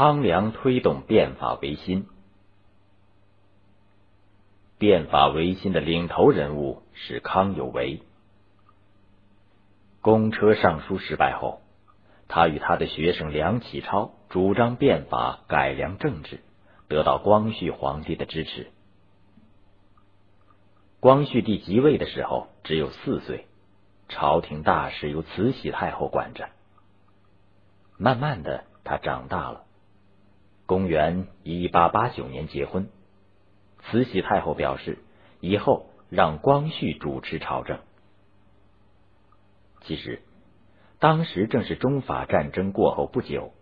康梁推动变法维新。变法维新的领头人物是康有为。公车上书失败后，他与他的学生梁启超主张变法改良政治，得到光绪皇帝的支持。光绪帝即位的时候只有四岁，朝廷大事由慈禧太后管着。慢慢的，他长大了。公元一八八九年结婚。慈禧太后表示，以后让光绪主持朝政。其实，当时正是中法战争过后不久，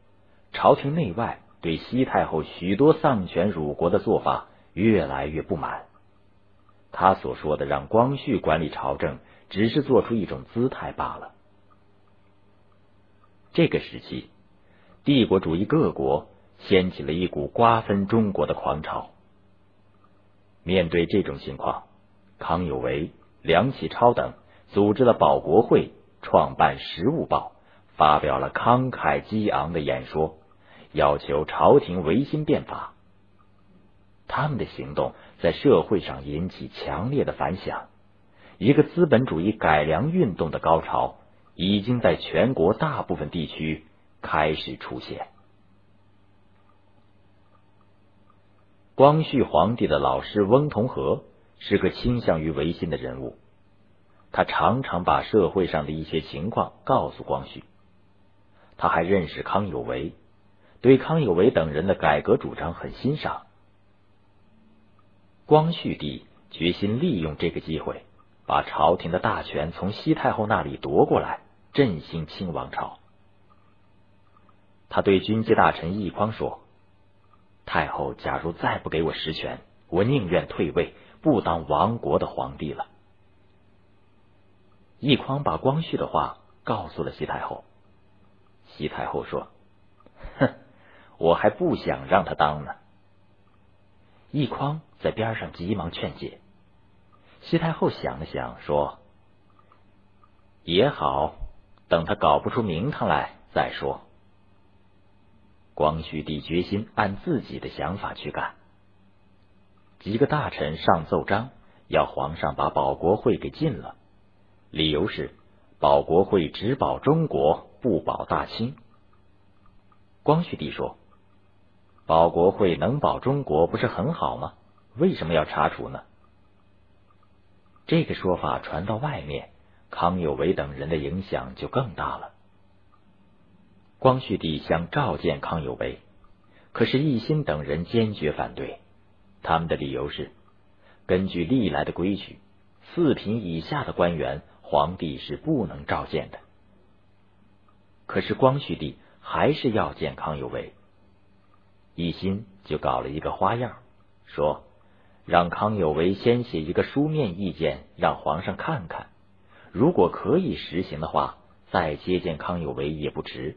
朝廷内外对西太后许多丧权辱国的做法越来越不满。他所说的让光绪管理朝政，只是做出一种姿态罢了。这个时期，帝国主义各国掀起了一股瓜分中国的狂潮。面对这种情况，康有为、梁启超等组织了保国会，创办《时务报》，发表了慷慨激昂的演说，要求朝廷维新变法。他们的行动在社会上引起强烈的反响，一个资本主义改良运动的高潮已经在全国大部分地区开始出现。光绪皇帝的老师翁同龢是个倾向于维新的人物，他常常把社会上的一些情况告诉光绪。他还认识康有为，对康有为等人的改革主张很欣赏。光绪帝决心利用这个机会，把朝廷的大权从西太后那里夺过来，振兴清王朝。他对军机大臣奕匡说。太后假如再不给我实权，我宁愿退位，不当亡国的皇帝了。奕匡把光绪的话告诉了西太后，西太后说：“哼，我还不想让他当呢。”奕匡在边上急忙劝解，西太后想了想说：“也好，等他搞不出名堂来再说。”光绪帝决心按自己的想法去干。几个大臣上奏章，要皇上把保国会给禁了，理由是保国会只保中国，不保大清。光绪帝说：“保国会能保中国，不是很好吗？为什么要查处呢？”这个说法传到外面，康有为等人的影响就更大了。光绪帝想召见康有为，可是奕欣等人坚决反对。他们的理由是：根据历来的规矩，四品以下的官员，皇帝是不能召见的。可是光绪帝还是要见康有为，奕欣就搞了一个花样，说让康有为先写一个书面意见，让皇上看看，如果可以实行的话，再接见康有为也不迟。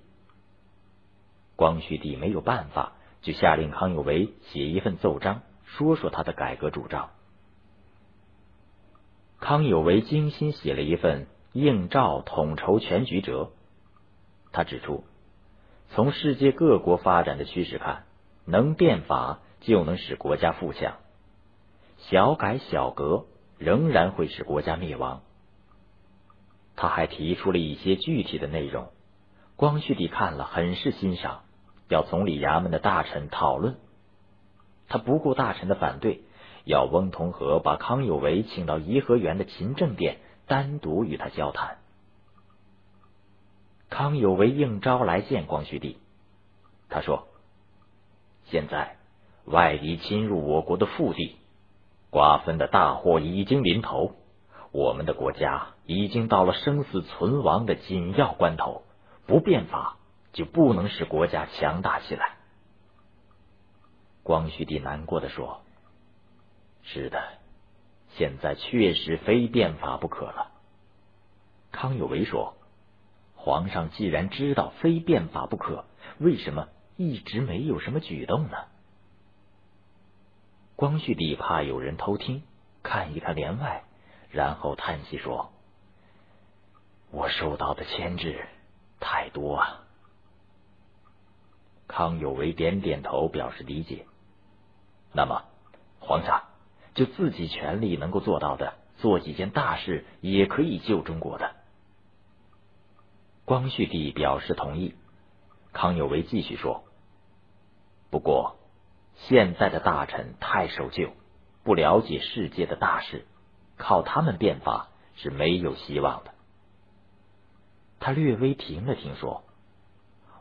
光绪帝没有办法，就下令康有为写一份奏章，说说他的改革主张。康有为精心写了一份应召统筹全局折。他指出，从世界各国发展的趋势看，能变法就能使国家富强，小改小革仍然会使国家灭亡。他还提出了一些具体的内容，光绪帝看了很是欣赏。要总理衙门的大臣讨论，他不顾大臣的反对，要翁同龢把康有为请到颐和园的勤政殿，单独与他交谈。康有为应召来见光绪帝，他说：“现在外敌侵入我国的腹地，瓜分的大祸已经临头，我们的国家已经到了生死存亡的紧要关头，不变法。”就不能使国家强大起来。光绪帝难过的说：“是的，现在确实非变法不可了。”康有为说：“皇上既然知道非变法不可，为什么一直没有什么举动呢？”光绪帝怕有人偷听，看一看帘外，然后叹息说：“我受到的牵制太多啊。”康有为点点头，表示理解。那么，皇上就自己权力能够做到的，做几件大事也可以救中国的。光绪帝表示同意。康有为继续说：“不过，现在的大臣太守旧，不了解世界的大事，靠他们变法是没有希望的。”他略微停了停，说：“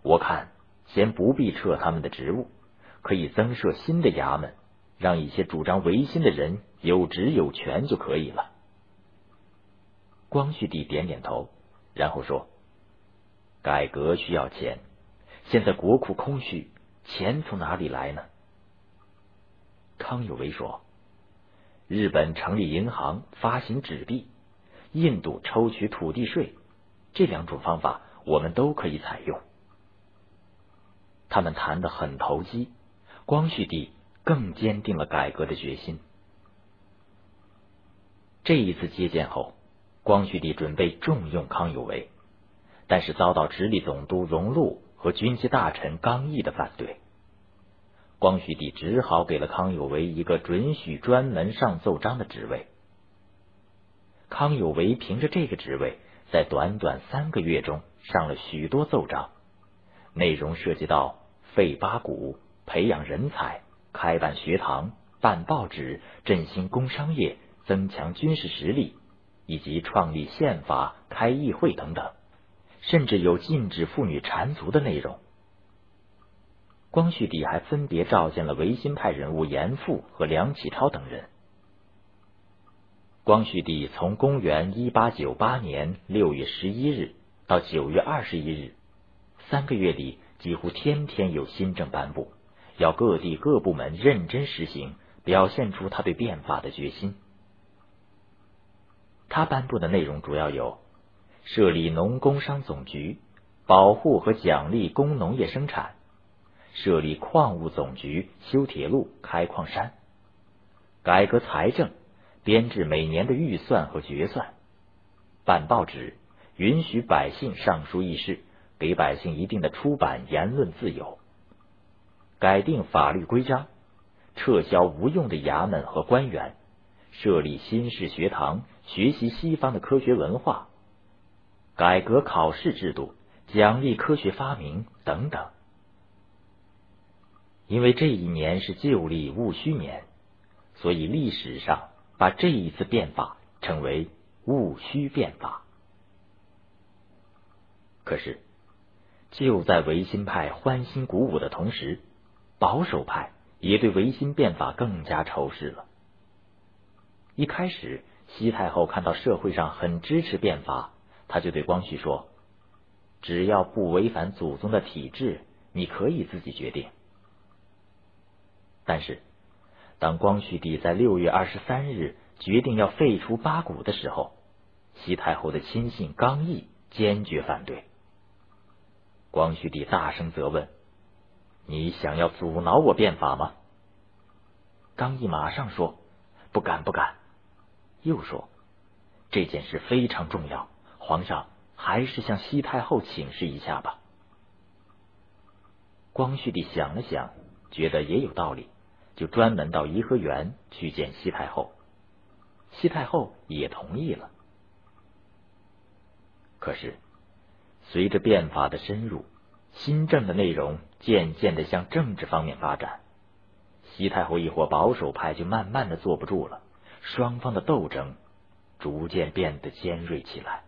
我看先不必撤他们的职务，可以增设新的衙门，让一些主张维新的人有职有权就可以了。”光绪帝点点头，然后说：“改革需要钱。”现在国库空虚，钱从哪里来呢？康有为说：“日本成立银行，发行纸币；印度抽取土地税，这两种方法我们都可以采用。”他们谈得很投机，光绪帝更坚定了改革的决心。这一次接见后，光绪帝准备重用康有为，但是遭到直隶总督荣禄。和军机大臣刚毅的反对，光绪帝只好给了康有为一个准许专门上奏章的职位。康有为凭着这个职位，在短短三个月中上了许多奏章，内容涉及到废八股、培养人才、开办学堂、办报纸、振兴工商业、增强军事实力，以及创立宪法、开议会等等。甚至有禁止妇女缠足的内容。光绪帝还分别召见了维新派人物严复和梁启超等人。光绪帝从公元一八九八年六月十一日到九月二十一日，三个月里几乎天天有新政颁布，要各地各部门认真实行，表现出他对变法的决心。他颁布的内容主要有。设立农工商总局，保护和奖励工农业生产；设立矿物总局，修铁路、开矿山；改革财政，编制每年的预算和决算；办报纸，允许百姓上书议事，给百姓一定的出版言论自由；改定法律规章，撤销无用的衙门和官员，设立新式学堂，学习西方的科学文化。改革考试制度，奖励科学发明等等。因为这一年是旧历戊戌年，所以历史上把这一次变法称为戊戌变法。可是，就在维新派欢欣鼓舞的同时，保守派也对维新变法更加仇视了。一开始，西太后看到社会上很支持变法。他就对光绪说：“只要不违反祖宗的体制，你可以自己决定。”但是，当光绪帝在六月二十三日决定要废除八股的时候，西太后的亲信刚毅坚决反对。光绪帝大声责问：“你想要阻挠我变法吗？”刚毅马上说：“不敢，不敢。”又说：“这件事非常重要。”皇上还是向西太后请示一下吧。光绪帝想了想，觉得也有道理，就专门到颐和园去见西太后。西太后也同意了。可是，随着变法的深入，新政的内容渐渐的向政治方面发展，西太后一伙保守派就慢慢的坐不住了，双方的斗争逐渐变得尖锐起来。